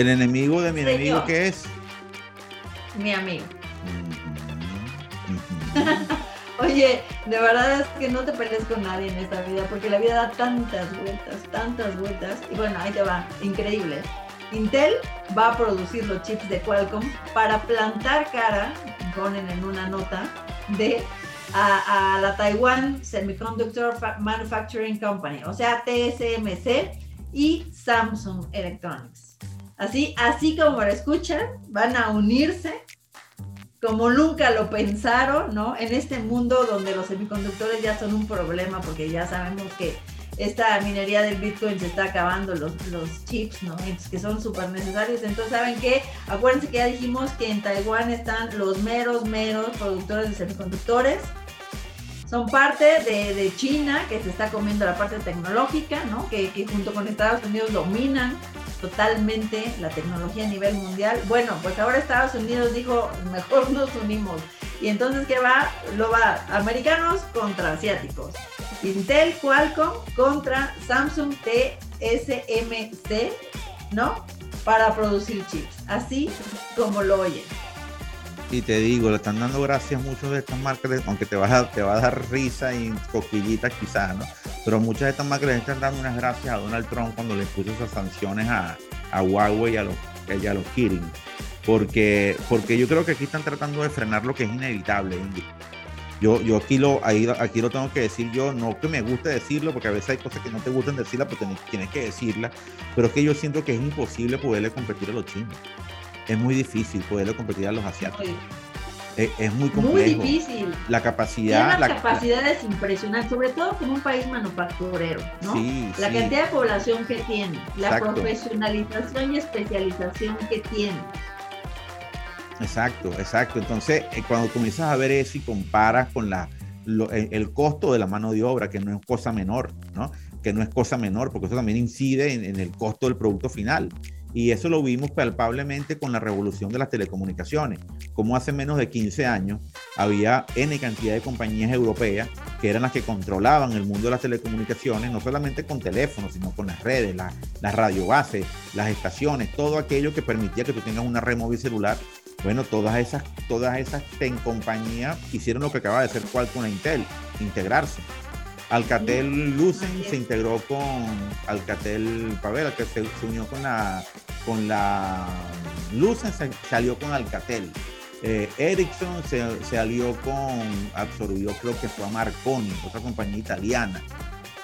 [SPEAKER 2] el enemigo de mi
[SPEAKER 3] Señor.
[SPEAKER 2] enemigo, ¿qué es?
[SPEAKER 3] Mi amigo. Oye, de verdad es que no te pelees con nadie en esta vida, porque la vida da tantas vueltas, tantas vueltas. Y bueno, ahí te va, increíble. Intel va a producir los chips de Qualcomm para plantar cara, ponen en una nota, de a, a la Taiwan Semiconductor Fa- Manufacturing Company, o sea, TSMC. y Samsung Electronics. Así, así como lo escuchan, van a unirse como nunca lo pensaron, ¿no? En este mundo donde los semiconductores ya son un problema porque ya sabemos que esta minería del Bitcoin se está acabando, los, los chips, ¿no? Entonces, que son súper necesarios. Entonces, ¿saben qué? Acuérdense que ya dijimos que en Taiwán están los meros, meros productores de semiconductores. Son parte de, de China, que se está comiendo la parte tecnológica, ¿no? Que, junto con Estados Unidos dominan totalmente la tecnología a nivel mundial. Bueno, pues ahora Estados Unidos dijo, mejor nos unimos. Y entonces, ¿qué va? Lo va americanos contra asiáticos. Intel, Qualcomm contra Samsung TSMC, ¿no? Para producir chips. Así como lo oyen.
[SPEAKER 2] Y te digo, le están dando gracias a muchos de estas marcas, aunque te, vas a, te va a dar risa y coquillitas quizás, ¿no? Pero muchas de estas marcas le están dando unas gracias a Donald Trump cuando le puso esas sanciones a, Huawei y a los, y a los Kirin. Porque, porque yo creo que aquí están tratando de frenar lo que es inevitable, Ingrid. Yo, yo aquí, lo, ahí, aquí lo tengo que decir yo, no que me guste decirlo, porque a veces hay cosas que no te gustan decirlas, pero tienes, tienes que decirlas, pero es que yo siento que es imposible poderle competir a los chinos. Es muy difícil poderle competir a los asiáticos.
[SPEAKER 3] Muy,
[SPEAKER 2] Es, es muy
[SPEAKER 3] muy
[SPEAKER 2] complejo.
[SPEAKER 3] difícil.
[SPEAKER 2] La capacidad, la,
[SPEAKER 3] capacidades impresionantes, sobre todo como un país manufacturero, ¿no?
[SPEAKER 2] Sí,
[SPEAKER 3] la
[SPEAKER 2] sí.
[SPEAKER 3] cantidad de población que tiene, la
[SPEAKER 2] Exacto.
[SPEAKER 3] profesionalización y especialización que tiene.
[SPEAKER 2] Exacto, exacto. Entonces, eh, cuando comienzas a ver eso y comparas con la, lo- el, el costo de la mano de obra, que no es cosa menor, ¿no? Que no es cosa menor, porque eso también incide en, en el costo del producto final. Y eso lo vimos palpablemente con la revolución de las telecomunicaciones. Como hace menos de 15 años había N cantidad de compañías europeas que eran las que controlaban el mundo de las telecomunicaciones, no solamente con teléfonos, sino con las redes, la- las radiobases, las estaciones, todo aquello que permitía que tú tengas una red móvil celular bueno, todas esas, todas esas compañías hicieron lo que acaba de hacer Qualcomm e Intel, integrarse. Alcatel Lucent se integró con Alcatel Pavel, que se, se unió con la con la Lucent se salió con Alcatel. Eh, Ericsson se, se alió con, absorbió creo que fue a Marconi, otra compañía italiana.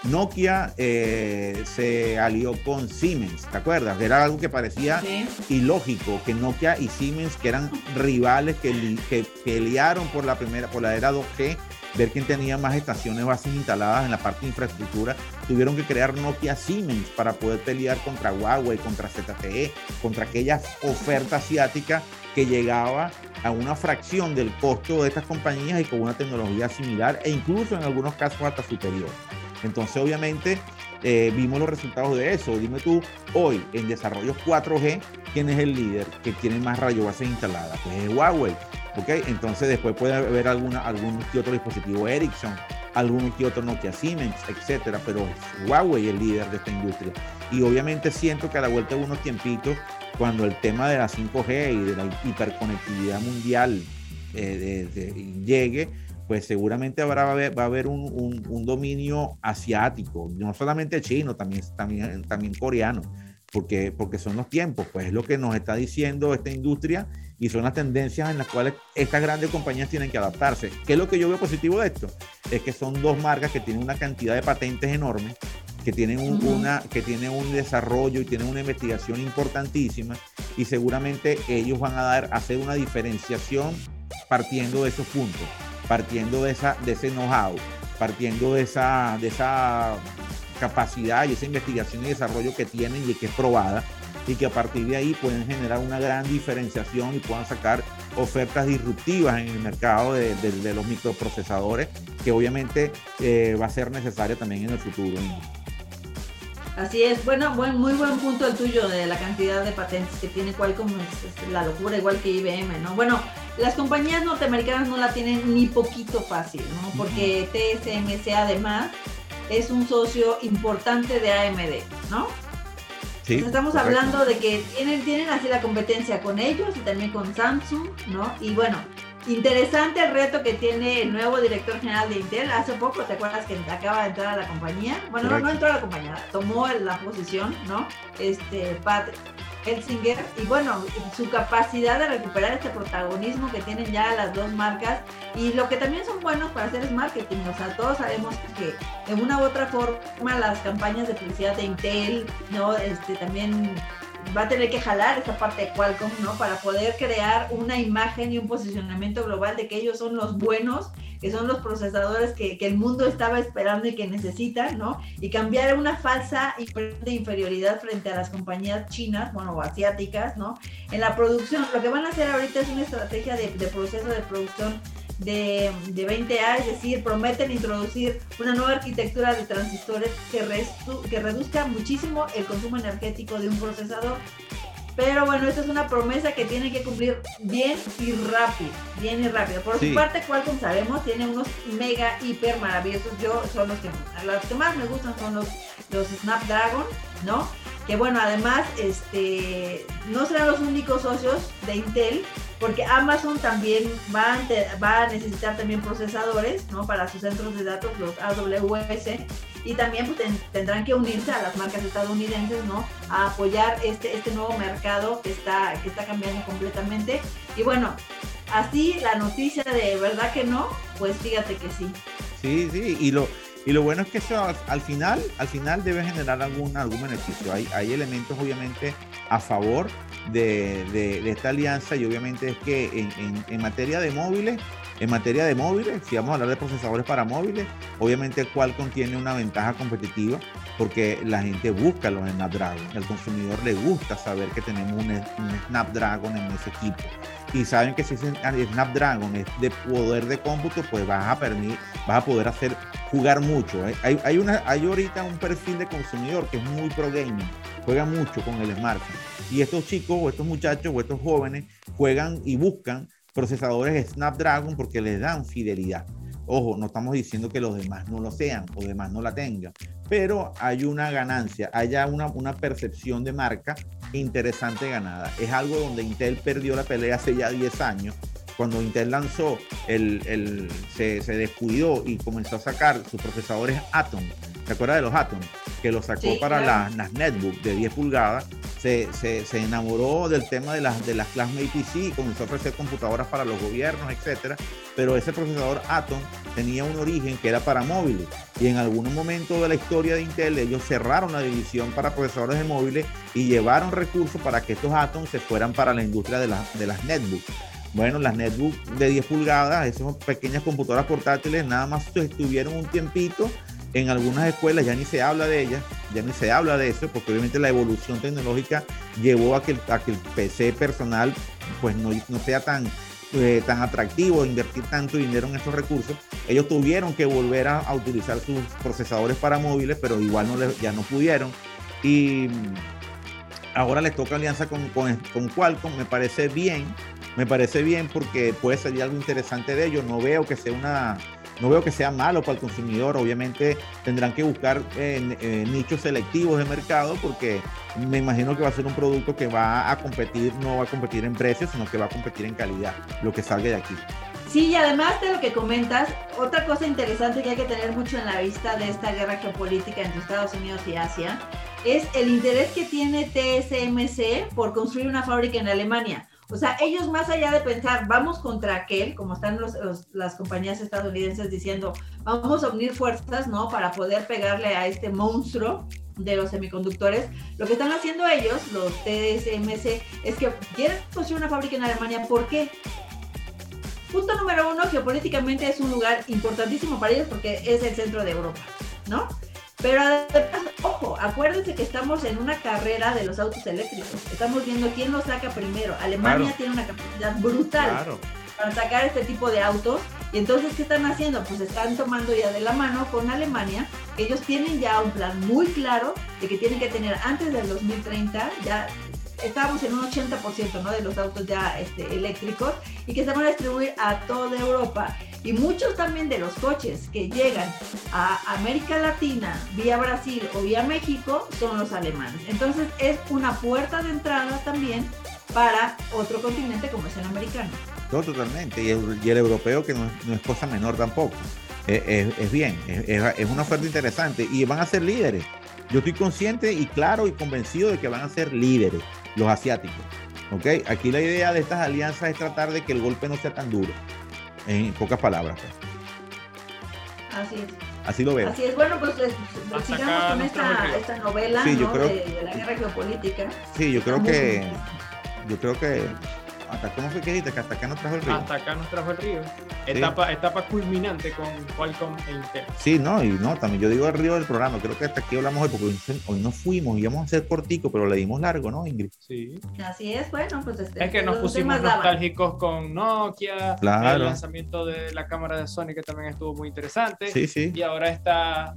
[SPEAKER 2] Nokia eh, se alió con Siemens, ¿te acuerdas? Era algo que parecía
[SPEAKER 3] ¿sí?
[SPEAKER 2] ilógico que Nokia y Siemens, que eran rivales que, li- que pelearon por la primera, por la era 2G, ver quién tenía más estaciones bases instaladas en la parte de infraestructura, tuvieron que crear Nokia Siemens para poder pelear contra Huawei, contra ZTE, contra aquella oferta asiática que llegaba a una fracción del costo de estas compañías y con una tecnología similar e incluso en algunos casos hasta superior. Entonces, obviamente, eh, vimos los resultados de eso. Dime tú, hoy en desarrollos 4G, ¿quién es el líder que tiene más bases instaladas? Pues es Huawei. ¿Ok? Entonces, después puede haber alguna, algún que otro dispositivo Ericsson, algún que otro Nokia Siemens, etcétera, pero es Huawei el líder de esta industria. Y obviamente siento que a la vuelta de unos tiempitos, cuando el tema de la 5G y de la hiperconectividad mundial eh, de- de- llegue, pues seguramente habrá, va a haber un, un- un dominio asiático, no solamente chino, también, también, también coreano, porque, porque son los tiempos, pues es lo que nos está diciendo esta industria y son las tendencias en las cuales estas grandes compañías tienen que adaptarse. ¿Qué es lo que yo veo positivo de esto? Es que son dos marcas que tienen una cantidad de patentes enormes, que tienen un, una, que tienen un desarrollo y tienen una investigación importantísima y seguramente ellos van a dar, a hacer una diferenciación partiendo de esos puntos, partiendo de, esa, de ese know-how, partiendo de esa, de esa capacidad y esa investigación y desarrollo que tienen y que es probada y que a partir de ahí pueden generar una gran diferenciación y puedan sacar ofertas disruptivas en el mercado de, de- de los microprocesadores que obviamente eh, va a ser necesaria también en el futuro.
[SPEAKER 3] Así es, bueno, buen, muy buen punto el tuyo de la cantidad de patentes que tiene Qualcomm, es, es la locura, igual que IBM, ¿no? Bueno, las compañías norteamericanas no la tienen ni poquito fácil, ¿no? Porque TSMC además es un socio importante de AMD, ¿no?
[SPEAKER 2] Sí,
[SPEAKER 3] Pues estamos
[SPEAKER 2] correcto.
[SPEAKER 3] hablando de que tienen, tienen así la competencia con ellos y también con Samsung, ¿no? Y bueno, interesante el reto que tiene el nuevo director general de Intel. Hace poco, ¿te acuerdas que acaba de entrar a la compañía? Bueno, no, no entró a la compañía, tomó la posición, ¿no? Este, Pat Helsinger y bueno, su capacidad de recuperar este protagonismo que tienen ya las dos marcas y lo que también son buenos para hacer es marketing, o sea, todos sabemos que de una u otra forma las campañas de publicidad de Intel, ¿no? Este también va a tener que jalar esta parte de Qualcomm, ¿no? Para poder crear una imagen y un posicionamiento global de que ellos son los buenos, que son los procesadores que, que el mundo estaba esperando y que necesitan, ¿no? Y cambiar una falsa de inferioridad frente a las compañías chinas, bueno, o asiáticas, ¿no? En la producción, lo que van a hacer ahorita es una estrategia de, de proceso de producción de, de 20A, es decir, prometen introducir una nueva arquitectura de transistores que, que reduzca muchísimo el consumo energético de un procesador. Pero bueno, esta es una promesa que tiene que cumplir bien y rápido, bien y rápido. Por
[SPEAKER 2] Sí.
[SPEAKER 3] su parte, Qualcomm sabemos, tiene unos mega, hiper maravillosos. Yo son los que, los que más me gustan son los, los Snapdragon, ¿no? Que bueno, además, este, no serán los únicos socios de Intel, porque Amazon también va a, va a necesitar también procesadores, ¿no? Para sus centros de datos, los AWS, y también pues, ten- tendrán que unirse a las marcas estadounidenses, ¿no? A apoyar este, este nuevo mercado que está, que está cambiando completamente. Y bueno, así la noticia de verdad que no, pues fíjate que sí.
[SPEAKER 2] Sí, sí, y lo, y lo bueno es que eso al final, al final debe generar algún, algún beneficio. Hay, hay elementos obviamente a favor de, de- esta alianza y obviamente es que en, en- en materia de móviles, en materia de móviles, si vamos a hablar de procesadores para móviles, obviamente Qualcomm tiene una ventaja competitiva porque la gente busca los Snapdragon. Al consumidor le gusta saber que tenemos un, un Snapdragon en ese equipo. Y saben que si ese Snapdragon es de poder de cómputo, pues vas a, permitir, vas a poder hacer jugar mucho. ¿eh? Hay, hay, una, hay ahorita un perfil de consumidor que es muy pro gaming, juega mucho con el smartphone. Y estos chicos o estos muchachos o estos jóvenes juegan y buscan procesadores Snapdragon porque les dan fidelidad. Ojo, no estamos diciendo que los demás no lo sean o demás no la tengan, pero hay una ganancia, hay una, una percepción de marca interesante ganada. Es algo donde Intel perdió la pelea hace ya 10 años. Cuando Intel lanzó, el, el- se, se descuidó y comenzó a sacar sus procesadores Atom. ¿Te acuerdas de los Atom? Que los sacó
[SPEAKER 3] Sí,
[SPEAKER 2] para
[SPEAKER 3] claro.
[SPEAKER 2] las, las netbook de 10 pulgadas. Se, se- enamoró del tema de las, de las Classmate PC y comenzó a ofrecer computadoras para los gobiernos, etcétera. Pero ese procesador Atom tenía un origen que era para móviles. Y en algún momento de la historia de Intel, ellos cerraron la división para procesadores de móviles y llevaron recursos para que estos Atom se fueran para la industria de, las de las netbooks. Bueno, las netbook de 10 pulgadas, esas pequeñas computadoras portátiles, nada más estuvieron un tiempito en algunas escuelas, ya ni se habla de ellas, ya ni se habla de eso, porque obviamente la evolución tecnológica llevó a que el, a que el PC personal pues no, no sea tan, eh, tan atractivo invertir tanto dinero en estos recursos. Ellos tuvieron que volver a, a utilizar sus procesadores para móviles, pero igual no le- ya no pudieron. Y mm, ahora les toca alianza con, con, con Qualcomm, me parece bien, me parece bien porque puede salir algo interesante de ello. No veo que sea una, no veo que sea malo para el consumidor. Obviamente tendrán que buscar eh, eh, nichos selectivos de mercado porque me imagino que va a ser un producto que va a competir, no va a competir en precios, sino que va a competir en calidad, lo que salga de aquí.
[SPEAKER 3] Sí, y además de lo que comentas, otra cosa interesante que hay que tener mucho en la vista de esta guerra geopolítica entre Estados Unidos y Asia es el interés que tiene TSMC por construir una fábrica en Alemania. O sea, ellos más allá de pensar, vamos contra aquel, como están las compañías estadounidenses diciendo, vamos a unir fuerzas, ¿no? Para poder pegarle a este monstruo de los semiconductores, lo que están haciendo ellos, los TSMC, es que quieren construir una fábrica en Alemania. ¿Por qué? Punto número uno, geopolíticamente es un lugar importantísimo para ellos porque es el centro de Europa, ¿no? Pero además, ojo, acuérdense que estamos en una carrera de los autos eléctricos. Estamos viendo quién lo saca primero. Alemania
[SPEAKER 2] Claro.
[SPEAKER 3] tiene una capacidad brutal para sacar este tipo de autos. Y entonces, ¿qué están haciendo? Pues están tomando ya de la mano con Alemania. Ellos tienen ya un plan muy claro de que tienen que tener antes del 2030, ya estábamos en un 80% ¿no? de los autos ya este, eléctricos y que se van a distribuir a toda Europa. Y muchos también de los coches que llegan a América Latina vía Brasil o vía México son los alemanes. Entonces es una puerta de entrada también para otro continente como es el americano.
[SPEAKER 2] No, totalmente. Y el, europeo, que no, es- cosa menor tampoco. Es, es- bien, es una oferta interesante y van a ser líderes. Yo estoy consciente y claro y convencido de que van a ser líderes. los asiáticos. ¿ok? Aquí la idea de estas alianzas es tratar de que el golpe no sea tan duro, en pocas palabras. pues.
[SPEAKER 3] Así es.
[SPEAKER 2] Así lo veo.
[SPEAKER 3] Así es, bueno, pues les-
[SPEAKER 1] Hasta
[SPEAKER 3] sigamos
[SPEAKER 1] acá
[SPEAKER 3] con esta, esta novela
[SPEAKER 2] Sí, yo
[SPEAKER 3] ¿no?
[SPEAKER 2] creo-
[SPEAKER 3] de, de la guerra geopolítica.
[SPEAKER 2] Sí, yo creo
[SPEAKER 3] Estamos-
[SPEAKER 2] que, yo creo que, hasta cómo fue que dijiste, que hasta acá no trajo el río.
[SPEAKER 1] Hasta acá nos trajo el río. Etapa, etapa culminante con Qualcomm e Intel.
[SPEAKER 2] Sí, no, y no, también yo digo el río del programa, creo que hasta aquí hablamos hoy, porque hoy, no fuimos, íbamos a hacer cortico, pero le dimos largo, ¿no, Ingrid?
[SPEAKER 1] Sí.
[SPEAKER 3] Así es, bueno, pues este,
[SPEAKER 1] Es que nos
[SPEAKER 3] los
[SPEAKER 1] pusimos nostálgicos con Nokia,
[SPEAKER 2] Claro.
[SPEAKER 1] el lanzamiento de la cámara de Sony que también estuvo muy interesante.
[SPEAKER 2] Sí, sí.
[SPEAKER 1] Y ahora esta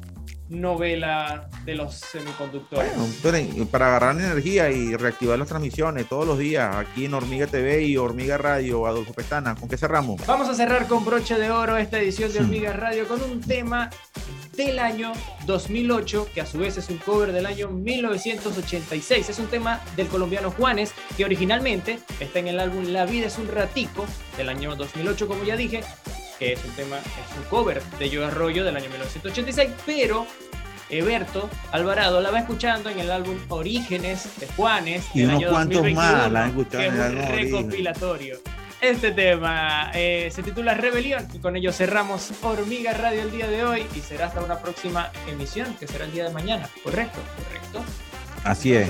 [SPEAKER 1] novela de los semiconductores.
[SPEAKER 2] Bueno, para agarrar energía y reactivar las transmisiones todos los días aquí en Hormiga TV y Hormiga Radio, Adolfo Pestana, ¿con qué cerramos?
[SPEAKER 1] Vamos a cerrar con broche de oro esta edición de
[SPEAKER 2] Sí.
[SPEAKER 1] Hormigas Radio con un tema del año 2008, que a su vez es un cover del año 1986. Es un tema del colombiano Juanes, que originalmente está en el álbum La vida es un ratico del año 2008, como ya dije, que es un tema, es un cover de Yo Arroyo del año 1986, pero Eberto Alvarado la va escuchando en el álbum Orígenes de Juanes
[SPEAKER 2] Y unos
[SPEAKER 1] año
[SPEAKER 2] cuantos
[SPEAKER 1] 2021,
[SPEAKER 2] más la han escuchado
[SPEAKER 1] que
[SPEAKER 2] en el álbum
[SPEAKER 1] recopilatorio. Este tema eh, se titula Rebelión y con ello cerramos Hormiga Radio el día de hoy y será hasta una próxima emisión que será el día de mañana. ¿Correcto? ¿Correcto?
[SPEAKER 2] Así es.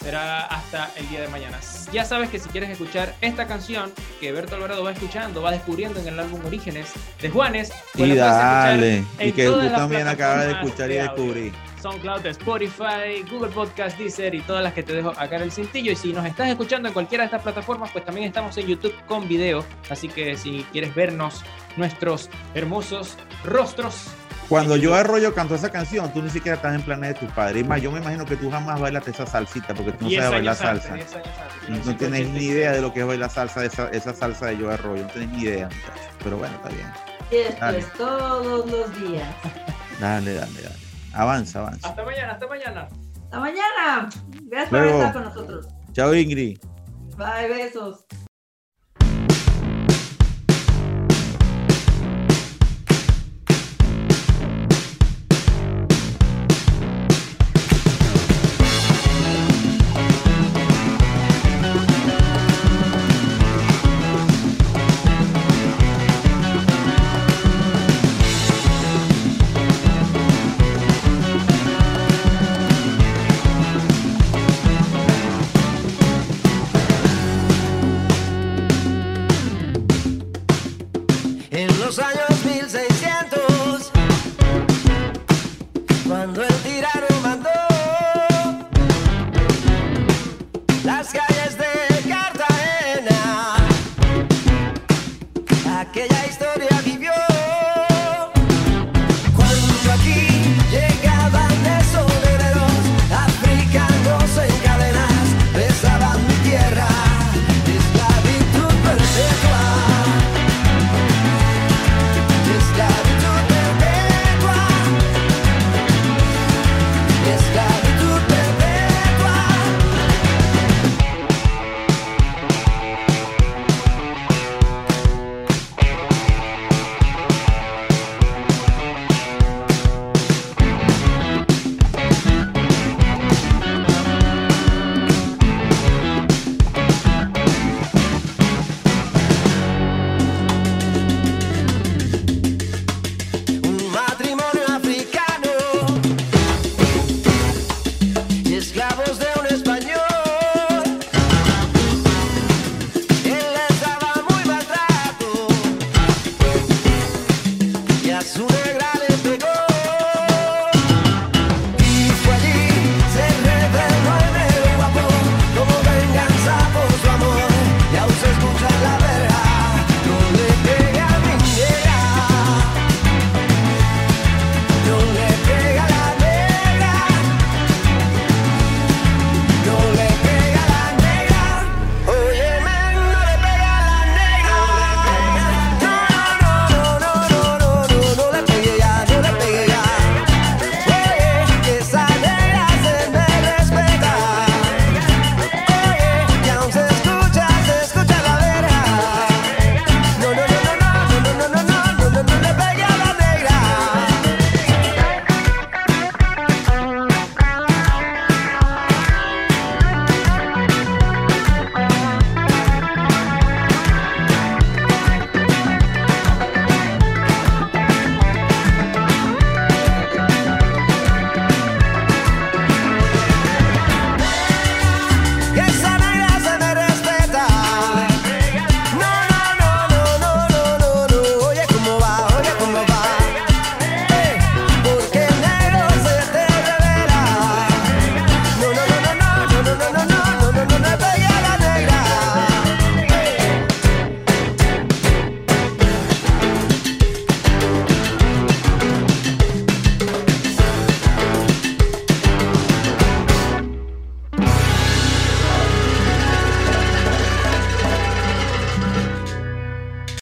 [SPEAKER 1] Será hasta el día de mañana. Ya sabes que si quieres escuchar esta canción que Berto Alvarado va escuchando, va descubriendo en el álbum Orígenes de Juanes, pues
[SPEAKER 2] Y dale, y que tú también acabas de escuchar y
[SPEAKER 1] de
[SPEAKER 2] descubrir.
[SPEAKER 1] SoundCloud, Spotify, Google Podcast, Deezer y todas las que te dejo acá en el cintillo. Y si nos estás escuchando en cualquiera de estas plataformas, pues también estamos en YouTube con video. Así que si quieres vernos nuestros hermosos rostros,
[SPEAKER 2] Cuando yo arroyo cantó esa canción, tú ni siquiera estás en planes de tu padre. Y más, yo me imagino que tú jamás bailaste esa salsita porque tú no
[SPEAKER 1] 10
[SPEAKER 2] sabes bailar
[SPEAKER 1] antes,
[SPEAKER 2] salsa.
[SPEAKER 1] 10 años antes,
[SPEAKER 2] No, no
[SPEAKER 1] 1986.
[SPEAKER 2] tienes ni idea de lo que es bailar salsa, esa, esa salsa de yo arroyo. No tienes ni idea, muchachos. Pero bueno, está bien.
[SPEAKER 3] Y esto
[SPEAKER 2] Dale.
[SPEAKER 3] es todos los días.
[SPEAKER 2] Dale, dale, dale. Avanza, avanza.
[SPEAKER 1] Hasta mañana, hasta mañana.
[SPEAKER 3] Hasta mañana. Gracias por
[SPEAKER 2] Luego.
[SPEAKER 3] estar con nosotros.
[SPEAKER 2] Chao, Ingrid.
[SPEAKER 3] Bye, besos.